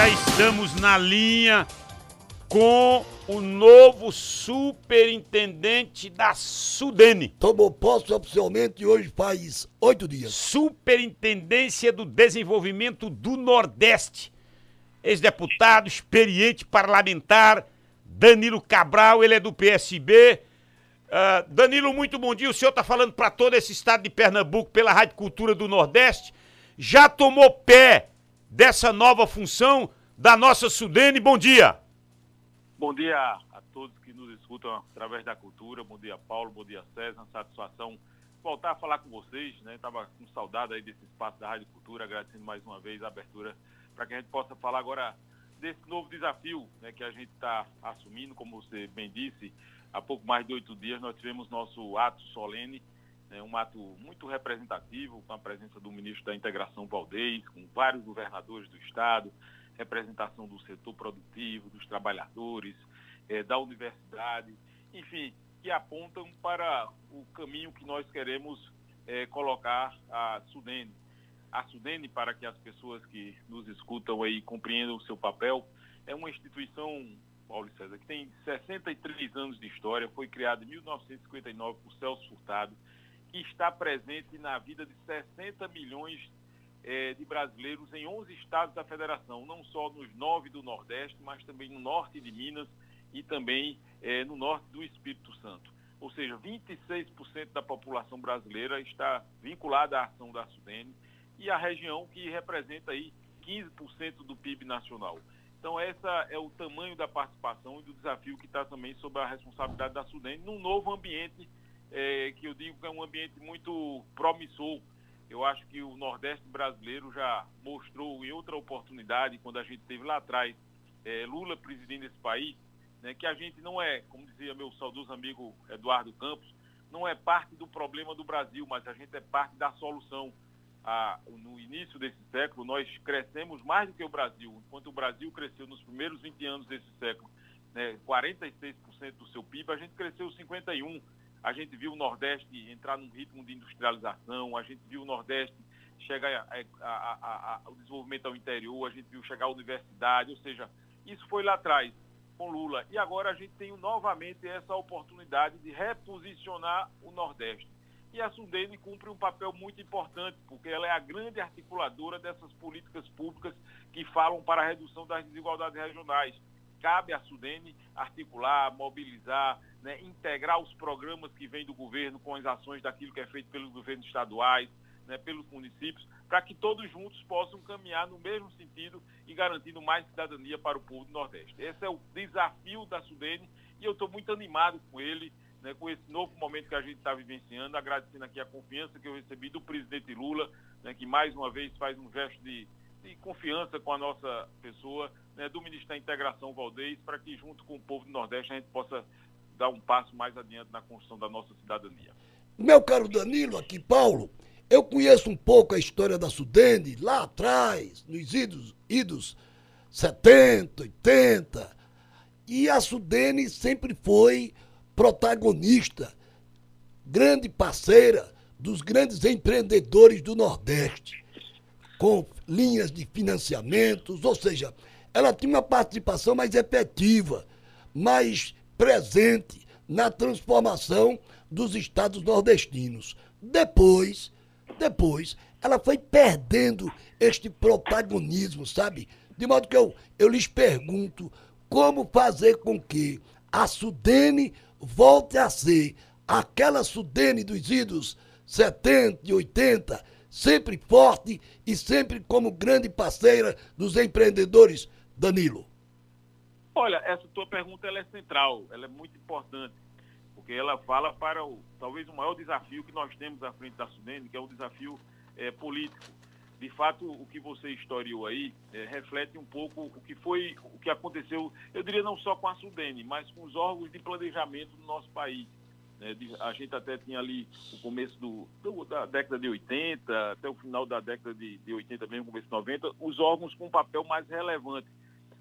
já estamos na linha com o novo superintendente da Sudene. Tomou posse oficialmente hoje faz oito dias. Superintendência do Desenvolvimento do Nordeste. Ex-deputado, experiente parlamentar, Danilo Cabral, ele é do PSB. Uh, Danilo, muito bom dia. O senhor está falando para todo esse estado de Pernambuco pela Rádio Cultura do Nordeste. Já tomou pé dessa nova função da nossa Sudene? Bom dia. Bom dia a todos que nos escutam através da cultura. Bom dia, Paulo. Bom dia, César. Satisfação voltar a falar com vocês, né? Tava com saudade aí desse espaço da Rádio Cultura, agradecendo mais uma vez a abertura para que a gente possa falar agora desse novo desafio né, que a gente está assumindo, como você bem disse, há pouco mais de oito dias nós tivemos nosso ato solene, né, um ato muito representativo, com a presença do ministro da Integração Valdez, com vários governadores do estado, representação do setor produtivo, dos trabalhadores, é, da universidade, enfim, que apontam para o caminho que nós queremos é, colocar a Sudene. A Sudene, para que as pessoas que nos escutam aí compreendam o seu papel, é uma instituição, Paulo César, que tem 63 anos de história, foi criada em 1959 por Celso Furtado, que está presente na vida de 60 milhões é, de brasileiros em 11 estados da federação, não só nos nove do Nordeste, mas também no norte de Minas e também é, no norte do Espírito Santo. Ou seja, 26% da população brasileira está vinculada à ação da Sudene e a região que representa aí 15% do PIB nacional. Então, essa é o tamanho da participação e do desafio que está também sob a responsabilidade da Sudene, num novo ambiente, é, que eu digo que é um ambiente muito promissor eu acho que o Nordeste brasileiro já mostrou em outra oportunidade, quando a gente teve lá atrás é, Lula presidindo esse país, né, que a gente não é, como dizia meu saudoso amigo Eduardo Campos, não é parte do problema do Brasil, mas a gente é parte da solução. Ah, no início desse século, nós crescemos mais do que o Brasil. Enquanto o Brasil cresceu nos primeiros 20 anos desse século, né, 46% do seu PIB, a gente cresceu 51%. A gente viu o Nordeste entrar num ritmo de industrialização, a gente viu o Nordeste chegar ao desenvolvimento ao interior, a gente viu chegar à universidade, ou seja, isso foi lá atrás com Lula. E agora a gente tem novamente essa oportunidade de reposicionar o Nordeste. E a Sudene cumpre um papel muito importante, porque ela é a grande articuladora dessas políticas públicas que falam para a redução das desigualdades regionais cabe à Sudene articular, mobilizar, né, integrar os programas que vêm do governo com as ações daquilo que é feito pelos governos estaduais, né, pelos municípios, para que todos juntos possam caminhar no mesmo sentido e garantindo mais cidadania para o povo do Nordeste. Esse é o desafio da Sudene e eu estou muito animado com ele, né, com esse novo momento que a gente está vivenciando, agradecendo aqui a confiança que eu recebi do presidente Lula, né, que mais uma vez faz um gesto de de confiança com a nossa pessoa, né, do Ministério da Integração Valdez, para que junto com o povo do Nordeste a gente possa dar um passo mais adiante na construção da nossa cidadania. Meu caro Danilo, aqui Paulo, eu conheço um pouco a história da Sudene, lá atrás, nos idos, idos 70, 80, e a Sudene sempre foi protagonista, grande parceira dos grandes empreendedores do Nordeste com linhas de financiamentos, ou seja, ela tinha uma participação mais efetiva, mais presente na transformação dos estados nordestinos. Depois, depois, ela foi perdendo este protagonismo, sabe? De modo que eu, eu lhes pergunto como fazer com que a Sudene volte a ser aquela Sudene dos idos 70 e 80 sempre forte e sempre como grande parceira dos empreendedores, Danilo? Olha, essa tua pergunta ela é central, ela é muito importante, porque ela fala para o talvez o maior desafio que nós temos à frente da Sudene, que é o desafio é, político. De fato, o que você historiou aí é, reflete um pouco o que foi, o que aconteceu, eu diria não só com a Sudene, mas com os órgãos de planejamento do nosso país. Né? A gente até tinha ali o começo do, do, da década de 80, até o final da década de, de 80 mesmo, começo de 90, os órgãos com um papel mais relevante.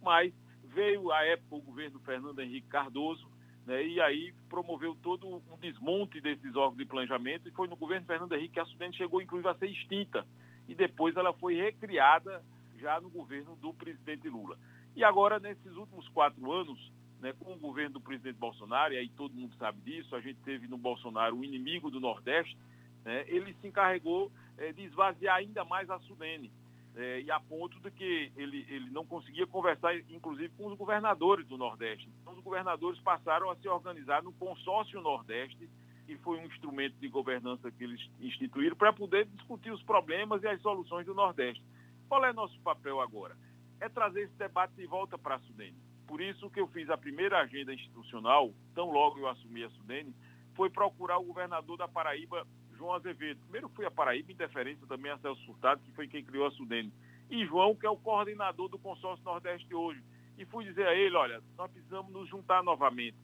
Mas veio a época o governo Fernando Henrique Cardoso, né, e aí promoveu todo um desmonte desses órgãos de planejamento, e foi no governo Fernando Henrique que a Sudene chegou, inclusive, a ser extinta. E depois ela foi recriada já no governo do presidente Lula. E agora, nesses últimos quatro anos, né, com o governo do presidente Bolsonaro, e aí todo mundo sabe disso, a gente teve no Bolsonaro o inimigo do Nordeste, né, ele se encarregou é, de esvaziar ainda mais a Sudene. É, e a ponto de que ele, ele não conseguia conversar, inclusive, com os governadores do Nordeste. Então, os governadores passaram a se organizar no consórcio Nordeste, que foi um instrumento de governança que eles instituíram para poder discutir os problemas e as soluções do Nordeste. Qual é nosso papel agora? É trazer esse debate de volta para a Sudene. Por isso que eu fiz a primeira agenda institucional, tão logo eu assumi a Sudene, foi procurar o governador da Paraíba, João Azevedo. Primeiro fui a Paraíba, em deferência também a Celso Furtado, que foi quem criou a Sudene. E João, que é o coordenador do consórcio Nordeste hoje. E fui dizer a ele, olha, nós precisamos nos juntar novamente.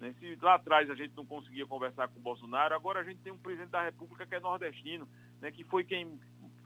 Né? Se lá atrás a gente não conseguia conversar com o Bolsonaro, agora a gente tem um presidente da República que é nordestino, né? que foi quem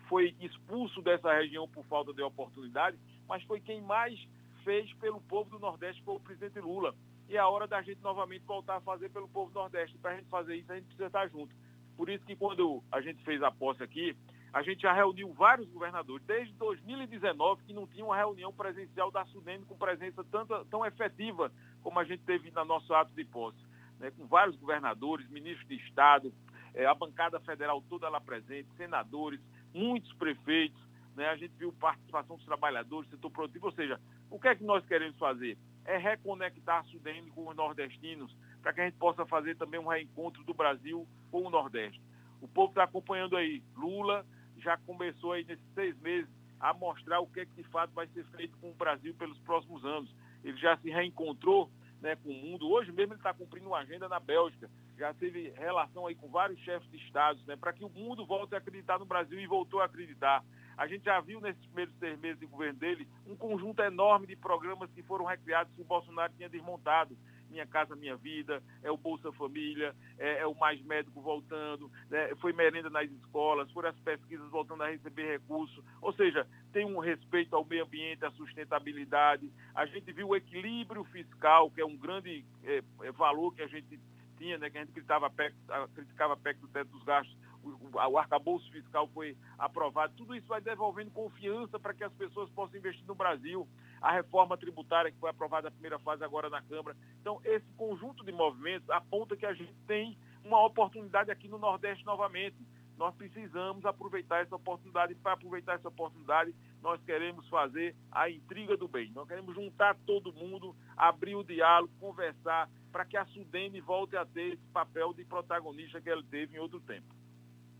foi expulso dessa região por falta de oportunidade, mas foi quem mais fez pelo povo do Nordeste, foi o presidente Lula. E é a hora da gente novamente voltar a fazer pelo povo do Nordeste. Para a gente fazer isso, a gente precisa estar junto. Por isso que quando a gente fez a posse aqui, a gente já reuniu vários governadores, desde 2019, que não tinha uma reunião presencial da Sudene com presença tanta, tão efetiva como a gente teve na nosso ato de posse. Né, com vários governadores, ministros de Estado, é, a bancada federal toda lá presente, senadores, muitos prefeitos, né, a gente viu participação dos trabalhadores, setor produtivo, ou seja, o que é que nós queremos fazer? É reconectar a Sudene com os nordestinos, para que a gente possa fazer também um reencontro do Brasil com o Nordeste. O povo está acompanhando aí. Lula já começou aí nesses seis meses a mostrar o que, é que de fato vai ser feito com o Brasil pelos próximos anos. Ele já se reencontrou né, com o mundo. Hoje mesmo ele está cumprindo uma agenda na Bélgica. Já teve relação aí com vários chefes de estados, né, para que o mundo volte a acreditar no Brasil e voltou a acreditar. A gente já viu nesses primeiros seis meses de governo dele um conjunto enorme de programas que foram recriados que o Bolsonaro tinha desmontado. Minha Casa Minha Vida, é o Bolsa Família, é, é o Mais Médico voltando, né, foi merenda nas escolas, foram as pesquisas voltando a receber recursos. Ou seja, tem um respeito ao meio ambiente, à sustentabilidade. A gente viu o equilíbrio fiscal, que é um grande é, é valor que a gente tinha, né, que a gente criticava perto, criticava perto do teto dos gastos o, arcabouço fiscal foi aprovado, tudo isso vai devolvendo confiança para que as pessoas possam investir no Brasil. A reforma tributária que foi aprovada na primeira fase agora na Câmara. Então, esse conjunto de movimentos aponta que a gente tem uma oportunidade aqui no Nordeste novamente. Nós precisamos aproveitar essa oportunidade. Para aproveitar essa oportunidade, nós queremos fazer a intriga do bem. Nós queremos juntar todo mundo, abrir o diálogo, conversar, para que a Sudene volte a ter esse papel de protagonista que ela teve em outro tempo.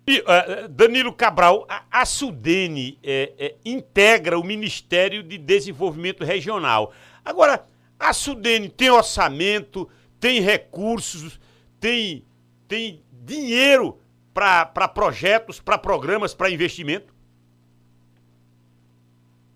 E, uh, Danilo Cabral, a, a Sudene é, é, integra o Ministério de Desenvolvimento Regional. Agora, a Sudene tem orçamento, tem recursos, tem, tem dinheiro para projetos, para programas, para investimento?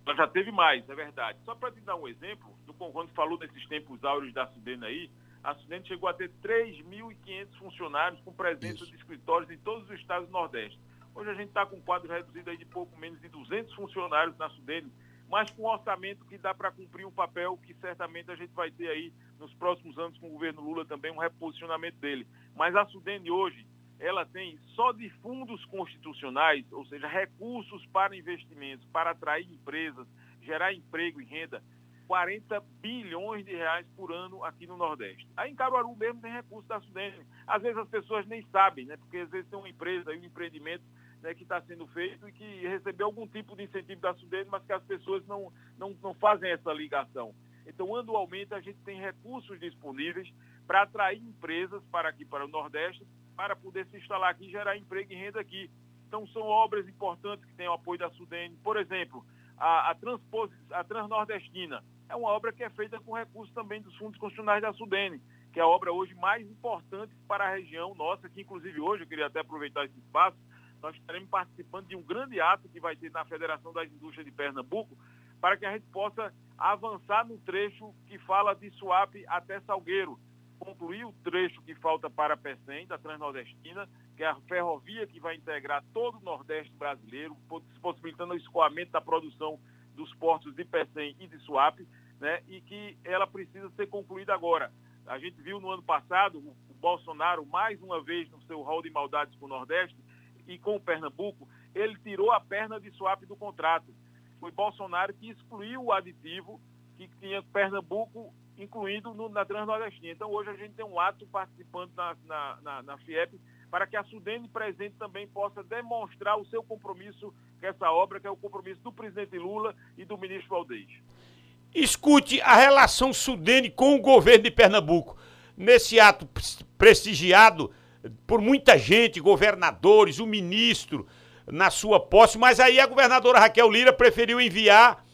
Ela já teve mais, é verdade. Só para te dar um exemplo, quando falou desses tempos áureos da Sudene aí, a Sudene chegou a ter 3.500 funcionários com presença Isso. de escritórios em todos os estados do Nordeste. Hoje a gente está com um quadro reduzido aí de pouco menos de 200 funcionários na Sudene, mas com um orçamento que dá para cumprir um papel que certamente a gente vai ter aí nos próximos anos com o governo Lula também, um reposicionamento dele. Mas a Sudene hoje, ela tem só de fundos constitucionais, ou seja, recursos para investimentos, para atrair empresas, gerar emprego e renda, 40 bilhões de reais por ano aqui no Nordeste. Aí em Caruaru mesmo tem recurso da Sudene. Às vezes as pessoas nem sabem, né? Porque às vezes tem uma empresa e um empreendimento né, que está sendo feito e que recebeu algum tipo de incentivo da Sudene, mas que as pessoas não, não, não fazem essa ligação. Então, anualmente, a gente tem recursos disponíveis para atrair empresas para aqui, para o Nordeste, para poder se instalar aqui gerar emprego e renda aqui. Então, são obras importantes que têm o apoio da Sudene. Por exemplo, a, a, a Transnordestina, é uma obra que é feita com recursos também dos fundos constitucionais da Sudene, que é a obra hoje mais importante para a região nossa, que inclusive hoje, eu queria até aproveitar esse espaço, nós estaremos participando de um grande ato que vai ter na Federação das Indústrias de Pernambuco, para que a gente possa avançar no trecho que fala de Suape até Salgueiro, concluir o trecho que falta para Pecém, da Transnordestina, que é a ferrovia que vai integrar todo o Nordeste brasileiro, possibilitando o escoamento da produção dos portos de Pecém e de Suape, né, e que ela precisa ser concluída agora. A gente viu no ano passado o, o Bolsonaro, mais uma vez, no seu rol de maldades com o Nordeste e com o Pernambuco, ele tirou a perna de Suape do contrato. Foi Bolsonaro que excluiu o aditivo que tinha Pernambuco incluído no, na Transnordestina. Então, hoje a gente tem um ato participando na, na, na, na FIEP para que a Sudene presente também possa demonstrar o seu compromisso com essa obra, que é o compromisso do presidente Lula e do ministro Valdez. Escute a relação Sudene com o governo de Pernambuco. Nesse ato prestigiado por muita gente, governadores, o ministro, na sua posse, mas aí a governadora Raquel Lira preferiu enviar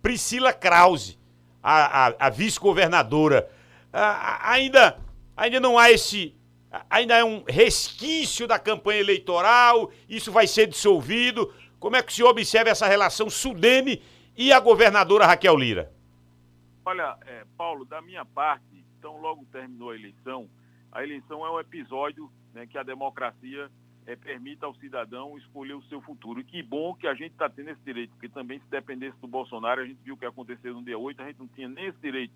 Priscila Krause, a, a, a vice-governadora. ainda, ainda não há esse. Ainda é um resquício da campanha eleitoral, isso vai ser dissolvido. Como é que se observa essa relação Sudene e a governadora Raquel Lira? Olha, é, Paulo, da minha parte, então logo terminou a eleição, a eleição é um episódio né, que a democracia é, permita ao cidadão escolher o seu futuro. E que bom que a gente está tendo esse direito, porque também se dependesse do Bolsonaro, a gente viu o que aconteceu no dia 8, a gente não tinha nem esse direito.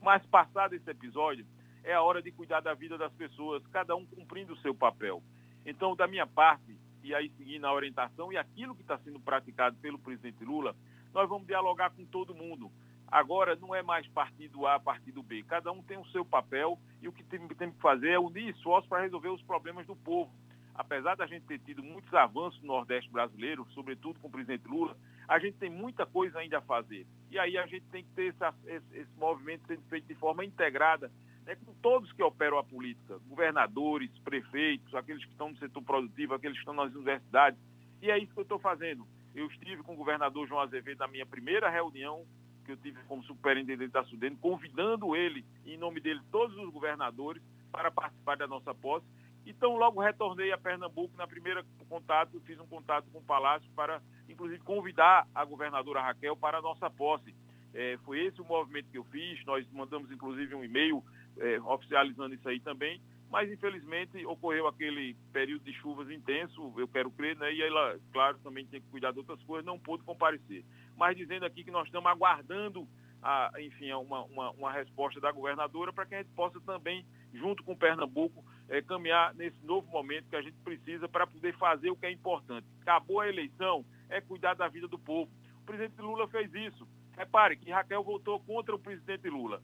Mas passado esse episódio, é a hora de cuidar da vida das pessoas, cada um cumprindo o seu papel. Então, da minha parte, e aí seguindo a orientação e aquilo que está sendo praticado pelo presidente Lula, nós vamos dialogar com todo mundo. Agora não é mais partido A, partido B. Cada um tem o seu papel e o que tem, tem que fazer é unir esforços para resolver os problemas do povo apesar da gente ter tido muitos avanços no Nordeste brasileiro, sobretudo com o presidente Lula, a gente tem muita coisa ainda a fazer. E aí a gente tem que ter esse, esse, esse movimento sendo feito de forma integrada né, com todos que operam a política, governadores, prefeitos, aqueles que estão no setor produtivo, aqueles que estão nas universidades. E é isso que eu estou fazendo. Eu estive com o governador João Azevedo na minha primeira reunião que eu tive como superintendente da Sudene, convidando ele, em nome dele, todos os governadores, para participar da nossa posse. Então, logo retornei a Pernambuco. Na primeira contato, fiz um contato com o Palácio para, inclusive, convidar a governadora Raquel para a nossa posse. É, foi esse o movimento que eu fiz. Nós mandamos, inclusive, um e-mail é, oficializando isso aí também. Mas, infelizmente, ocorreu aquele período de chuvas intenso, eu quero crer, né? E ela, claro, também tem que cuidar de outras coisas, não pôde comparecer. Mas dizendo aqui que nós estamos aguardando a, enfim, uma, uma, uma resposta da governadora para que a gente possa também, junto com Pernambuco, é, caminhar nesse novo momento que a gente precisa para poder fazer o que é importante. Acabou a eleição, é cuidar da vida do povo. O presidente Lula fez isso. Repare que Raquel votou contra o presidente Lula.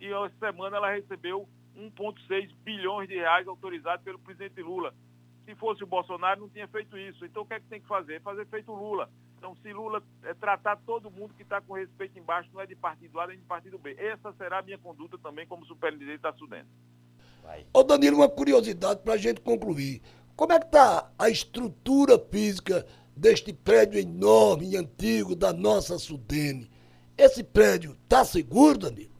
E essa semana ela recebeu 1,6 bilhões de reais autorizados pelo presidente Lula. Se fosse o Bolsonaro, não tinha feito isso. Então o que é que tem que fazer? Fazer feito o Lula. Então, se Lula é, tratar todo mundo que está com respeito embaixo, não é de partido A nem de partido B. Essa será a minha conduta também como superintendente da Sudene. Ô Danilo, uma curiosidade para a gente concluir. Como é que está a estrutura física deste prédio enorme e antigo da nossa Sudene? Esse prédio está seguro, Danilo?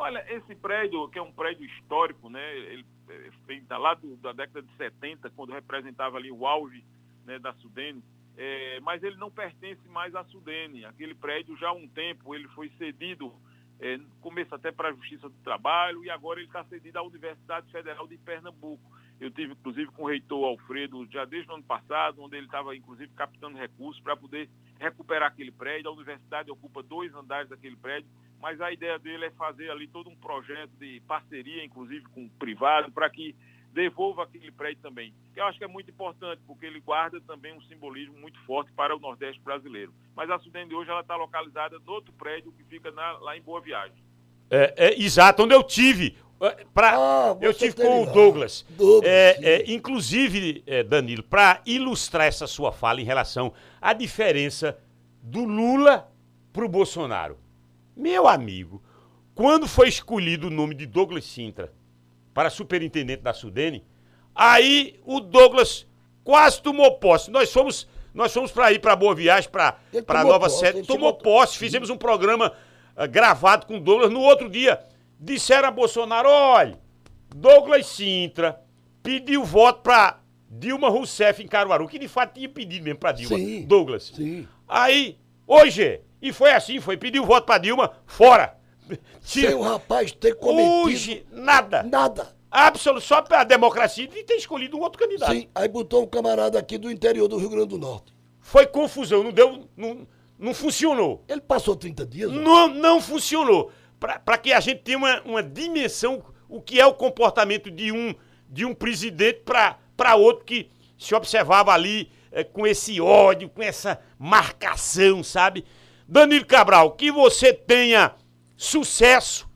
Olha, esse prédio, que é um prédio histórico, né? Ele está lá do, da década de 70, quando representava ali o auge né, da Sudene, é, mas ele não pertence mais à Sudene. Aquele prédio já há um tempo ele foi cedido, é, começo até para a Justiça do Trabalho, e agora ele está cedido à Universidade Federal de Pernambuco. Eu tive, inclusive, com o reitor Alfredo já desde o ano passado, onde ele estava, inclusive, captando recursos para poder recuperar aquele prédio. A universidade ocupa dois andares daquele prédio, mas a ideia dele é fazer ali todo um projeto de parceria, inclusive com o privado, para que devolva aquele prédio também. Que eu acho que é muito importante, porque ele guarda também um simbolismo muito forte para o Nordeste brasileiro. Mas a Sudene de hoje ela está localizada no outro prédio que fica na, lá em Boa Viagem. É, é, exato, onde eu tive. É, pra, ah, eu tive com o Douglas. Douglas é, é, inclusive, é, Danilo, para ilustrar essa sua fala em relação à diferença do Lula para o Bolsonaro. Meu amigo, quando foi escolhido o nome de Douglas Sintra para superintendente da Sudene, aí o Douglas quase tomou posse. Nós fomos, nós fomos para ir para Boa Viagem, para a nova sede. Tomou posse, fizemos um programa uh, gravado com o Douglas. No outro dia, disseram a Bolsonaro: olha, Douglas Sintra pediu voto para Dilma Rousseff em Caruaru, que de fato tinha pedido mesmo para Dilma. Sim, Douglas. Sim. Aí, hoje, e foi assim, foi, pediu voto para Dilma, fora. Sem o rapaz ter cometido... Hoje, nada. Nada. Absoluto, só a democracia de ter escolhido um outro candidato. Sim, aí botou um camarada aqui do interior do Rio Grande do Norte. Foi confusão, não deu, não, não funcionou. Ele passou 30 dias? Não, não funcionou. Para que a gente tenha uma, uma dimensão, o que é o comportamento de um, de um presidente para outro que se observava ali é, com esse ódio, com essa marcação, sabe? Danilo Cabral, que você tenha sucesso.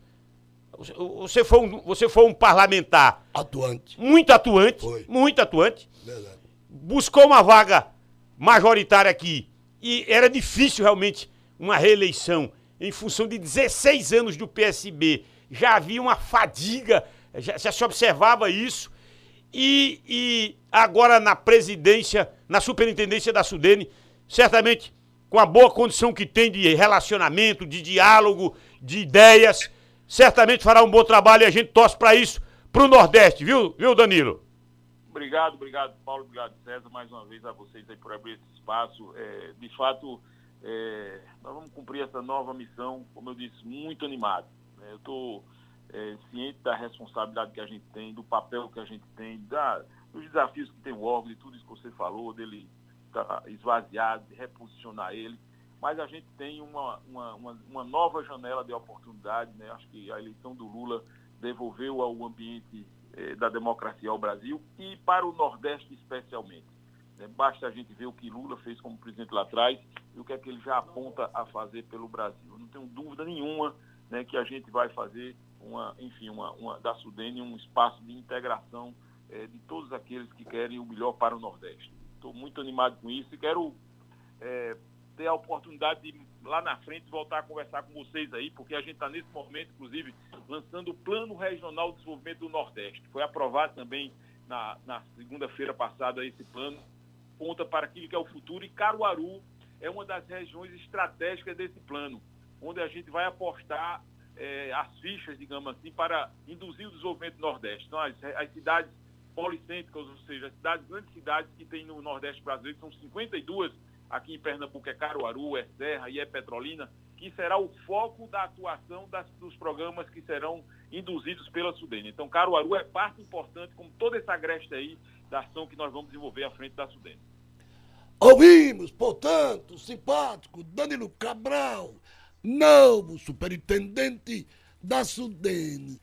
Você foi um, você foi um parlamentar Atuante. muito atuante, Foi. muito atuante. Verdade. Buscou uma vaga majoritária aqui e era difícil realmente uma reeleição em função de 16 anos do PSB. Já havia uma fadiga, já, já se observava isso. E, e agora na presidência, na superintendência da Sudene, certamente com a boa condição que tem de relacionamento, de diálogo, de ideias, certamente fará um bom trabalho e a gente torce para isso, pro Nordeste, viu, viu Danilo? Obrigado, obrigado, Paulo, obrigado, César, mais uma vez a vocês aí por abrir esse espaço. É, de fato, é, nós vamos cumprir essa nova missão, como eu disse, muito animado. né? Eu estou ciente da responsabilidade que a gente tem, do papel que a gente tem, da, dos desafios que tem o órgão, de tudo isso que você falou, dele estar esvaziado, de reposicionar ele. Mas a gente tem uma, uma, uma, uma nova janela de oportunidade, né? Acho que a eleição do Lula devolveu ao ambiente eh, da democracia ao Brasil e para o Nordeste especialmente. né? Basta a gente ver o que Lula fez como presidente lá atrás e o que é que ele já aponta a fazer pelo Brasil. Eu não tenho dúvida nenhuma né, que a gente vai fazer uma, enfim, uma, uma, da Sudene um espaço de integração eh, de todos aqueles que querem o melhor para o Nordeste. Estou muito animado com isso e quero eh, ter a oportunidade de lá na frente voltar a conversar com vocês aí, porque a gente está nesse momento, inclusive, lançando o Plano Regional de Desenvolvimento do Nordeste. Foi aprovado também na, na segunda-feira passada esse plano, conta para aquilo que é o futuro, e Caruaru é uma das regiões estratégicas desse plano, onde a gente vai apostar eh, as fichas, digamos assim, para induzir o desenvolvimento do Nordeste. Então, as, as cidades policêntricas, ou seja, as cidades, grandes cidades que tem no Nordeste brasileiro, são 52, aqui em Pernambuco é Caruaru, é Serra e é Petrolina, que será o foco da atuação das, dos programas que serão induzidos pela Sudene. Então, Caruaru é parte importante, como toda essa agreste aí, da ação que nós vamos desenvolver à frente da Sudene. Ouvimos, portanto, o simpático Danilo Cabral, novo superintendente da Sudene.